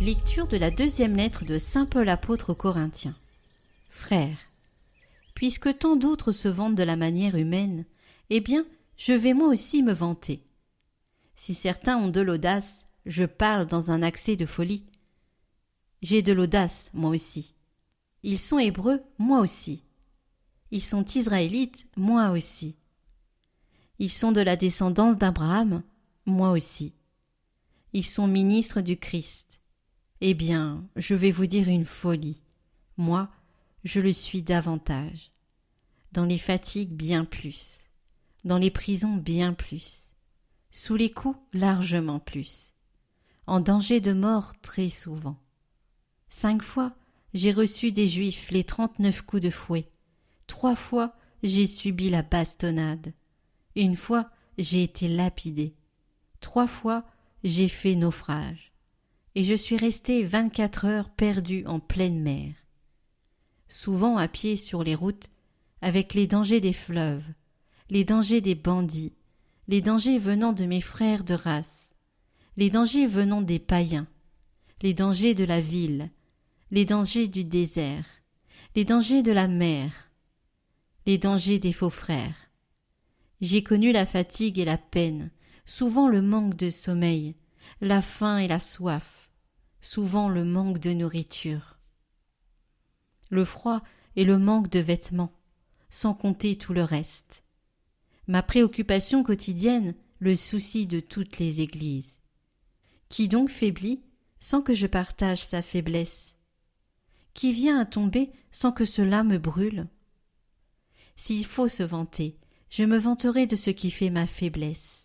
Lecture de la deuxième lettre de Saint Paul apôtre aux Corinthiens. Frères, puisque tant d'autres se vantent de la manière humaine, eh bien, je vais moi aussi me vanter. Si certains ont de l'audace, je parle dans un accès de folie. J'ai de l'audace, moi aussi. Ils sont hébreux, moi aussi. Ils sont israélites, moi aussi. Ils sont de la descendance d'Abraham, moi aussi. Ils sont ministres du Christ. Eh bien, je vais vous dire une folie. Moi, je le suis davantage. Dans les fatigues, bien plus. Dans les prisons, bien plus. Sous les coups, largement plus. En danger de mort, très souvent. Cinq fois, j'ai reçu des Juifs les trente-neuf coups de fouet. Trois fois, j'ai subi la bastonnade. Une fois, j'ai été lapidé. Trois fois, j'ai fait naufrage et je suis resté vingt-quatre heures perdu en pleine mer. Souvent à pied sur les routes, avec les dangers des fleuves, les dangers des bandits, les dangers venant de mes frères de race, les dangers venant des païens, les dangers de la ville, les dangers du désert, les dangers de la mer, les dangers des faux frères. J'ai connu la fatigue et la peine, souvent le manque de sommeil, la faim et la soif, souvent le manque de nourriture, le froid et le manque de vêtements, sans compter tout le reste. Ma préoccupation quotidienne, le souci de toutes les églises. Qui donc faiblit sans que je partage sa faiblesse? Qui vient à tomber sans que cela me brûle? S'il faut se vanter, je me vanterai de ce qui fait ma faiblesse.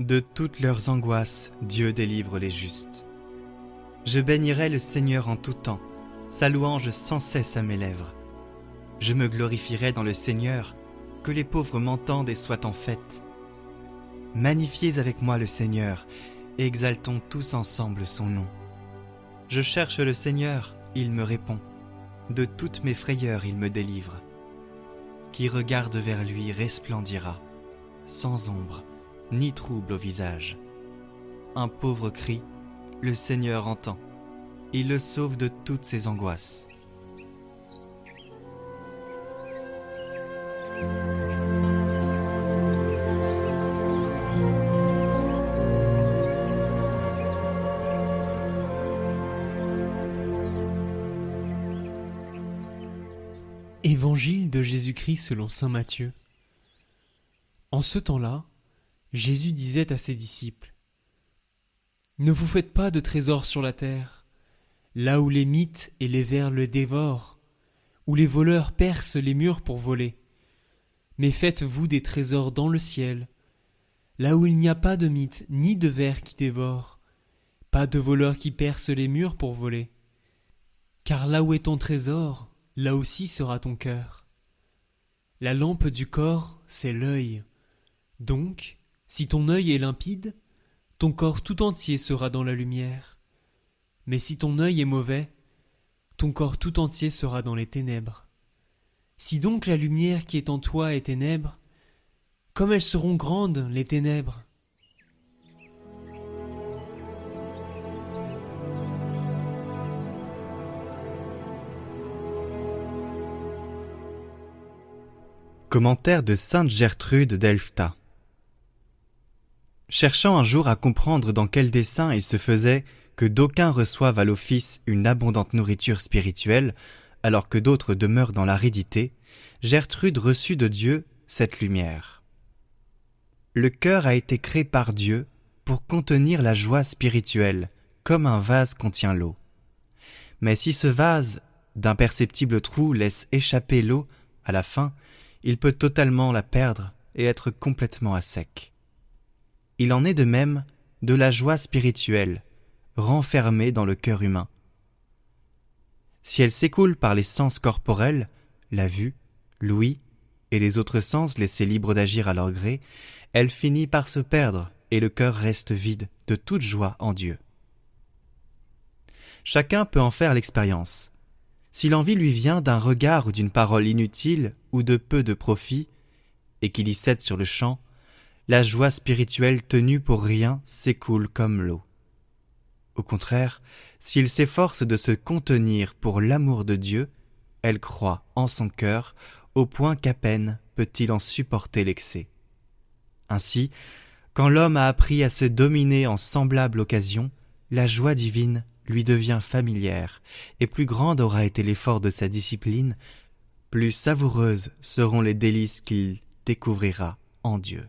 De toutes leurs angoisses, Dieu délivre les justes. Je bénirai le Seigneur en tout temps, sa louange sans cesse à mes lèvres. Je me glorifierai dans le Seigneur, que les pauvres m'entendent et soient en fête. Magnifiez avec moi le Seigneur, exaltons tous ensemble son nom. Je cherche le Seigneur, il me répond. De toutes mes frayeurs il me délivre. Qui regarde vers lui resplendira, sans ombre ni trouble au visage. Un pauvre cri, le Seigneur entend. Il le sauve de toutes ses angoisses. Évangile de Jésus-Christ selon Saint Matthieu. En ce temps-là, Jésus disait à ses disciples Ne vous faites pas de trésors sur la terre, là où les mythes et les vers le dévorent, où les voleurs percent les murs pour voler. Mais faites-vous des trésors dans le ciel, là où il n'y a pas de mythes ni de vers qui dévorent, pas de voleurs qui percent les murs pour voler. Car là où est ton trésor, là aussi sera ton cœur. La lampe du corps, c'est l'œil. Donc, si ton œil est limpide, ton corps tout entier sera dans la lumière. Mais si ton œil est mauvais, ton corps tout entier sera dans les ténèbres. Si donc la lumière qui est en toi est ténèbres, comme elles seront grandes, les ténèbres. Commentaire de Sainte Gertrude d'Elfta. Cherchant un jour à comprendre dans quel dessein il se faisait que d'aucuns reçoivent à l'office une abondante nourriture spirituelle, alors que d'autres demeurent dans l'aridité, Gertrude reçut de Dieu cette lumière. Le cœur a été créé par Dieu pour contenir la joie spirituelle, comme un vase contient l'eau. Mais si ce vase, d'imperceptibles trous, laisse échapper l'eau, à la fin, il peut totalement la perdre et être complètement à sec. Il en est de même de la joie spirituelle, renfermée dans le cœur humain. Si elle s'écoule par les sens corporels, la vue, l'ouïe et les autres sens laissés libres d'agir à leur gré, elle finit par se perdre et le cœur reste vide de toute joie en Dieu. Chacun peut en faire l'expérience. Si l'envie lui vient d'un regard ou d'une parole inutile ou de peu de profit, et qu'il y cède sur le champ, la joie spirituelle tenue pour rien s'écoule comme l'eau. Au contraire, s'il s'efforce de se contenir pour l'amour de Dieu, elle croit en son cœur au point qu'à peine peut-il en supporter l'excès. Ainsi, quand l'homme a appris à se dominer en semblable occasion, la joie divine lui devient familière, et plus grande aura été l'effort de sa discipline, plus savoureuses seront les délices qu'il découvrira en Dieu.